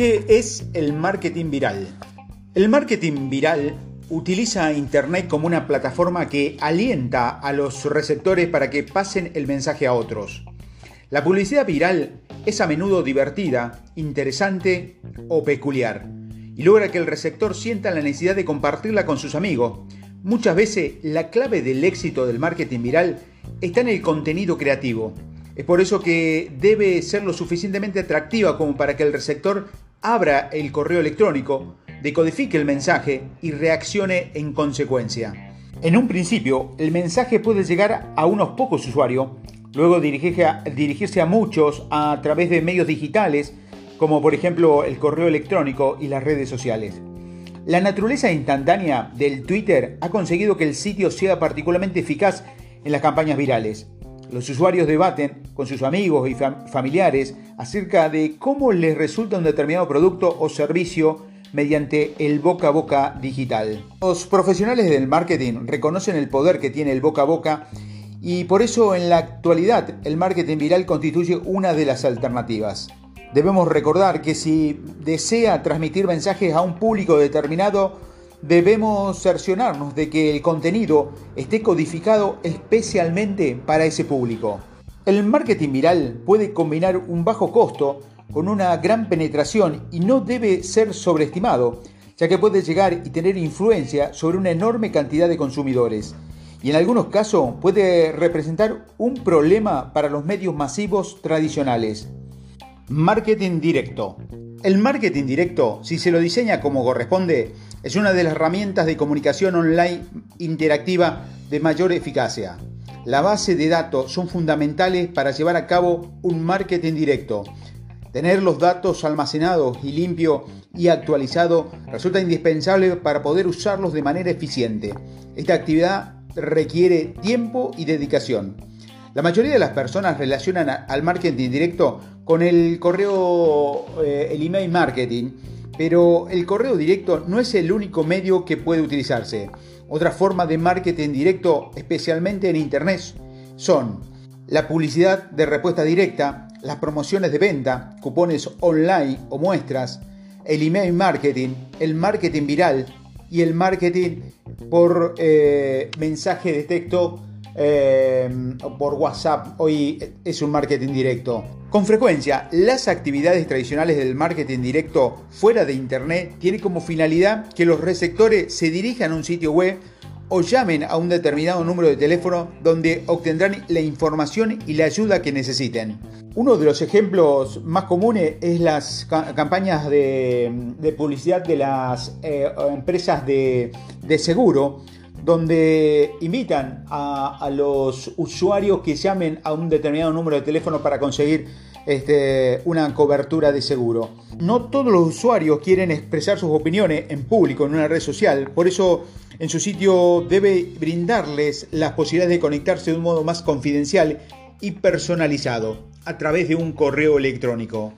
¿Qué es el marketing viral? El marketing viral utiliza Internet como una plataforma que alienta a los receptores para que pasen el mensaje a otros. La publicidad viral es a menudo divertida, interesante o peculiar y logra que el receptor sienta la necesidad de compartirla con sus amigos. Muchas veces la clave del éxito del marketing viral está en el contenido creativo. Es por eso que debe ser lo suficientemente atractiva como para que el receptor abra el correo electrónico, decodifique el mensaje y reaccione en consecuencia. En un principio, el mensaje puede llegar a unos pocos usuarios, luego dirigirse a muchos a través de medios digitales, como por ejemplo el correo electrónico y las redes sociales. La naturaleza instantánea del Twitter ha conseguido que el sitio sea particularmente eficaz en las campañas virales. Los usuarios debaten con sus amigos y familiares acerca de cómo les resulta un determinado producto o servicio mediante el boca a boca digital. Los profesionales del marketing reconocen el poder que tiene el boca a boca y por eso en la actualidad el marketing viral constituye una de las alternativas. Debemos recordar que si desea transmitir mensajes a un público determinado, debemos cerciorarnos de que el contenido esté codificado especialmente para ese público. El marketing viral puede combinar un bajo costo con una gran penetración y no debe ser sobreestimado, ya que puede llegar y tener influencia sobre una enorme cantidad de consumidores. Y en algunos casos puede representar un problema para los medios masivos tradicionales. Marketing directo. El marketing directo, si se lo diseña como corresponde, es una de las herramientas de comunicación online interactiva de mayor eficacia. La base de datos son fundamentales para llevar a cabo un marketing directo. Tener los datos almacenados y limpio y actualizado resulta indispensable para poder usarlos de manera eficiente. Esta actividad requiere tiempo y dedicación. La mayoría de las personas relacionan al marketing directo con el correo, eh, el email marketing, pero el correo directo no es el único medio que puede utilizarse. Otra forma de marketing directo, especialmente en Internet, son la publicidad de respuesta directa, las promociones de venta, cupones online o muestras, el email marketing, el marketing viral y el marketing por eh, mensaje de texto eh, por WhatsApp. Hoy es un marketing directo. Con frecuencia, las actividades tradicionales del marketing directo fuera de Internet tienen como finalidad que los receptores se dirijan a un sitio web o llamen a un determinado número de teléfono donde obtendrán la información y la ayuda que necesiten. Uno de los ejemplos más comunes es las campañas de, publicidad de las eh, empresas de, seguro, donde invitan a, los usuarios que llamen a un determinado número de teléfono para conseguir este, una cobertura de seguro. No todos los usuarios quieren expresar sus opiniones en público, en una red social, por eso en su sitio debe brindarles las posibilidades de conectarse de un modo más confidencial y personalizado a través de un correo electrónico.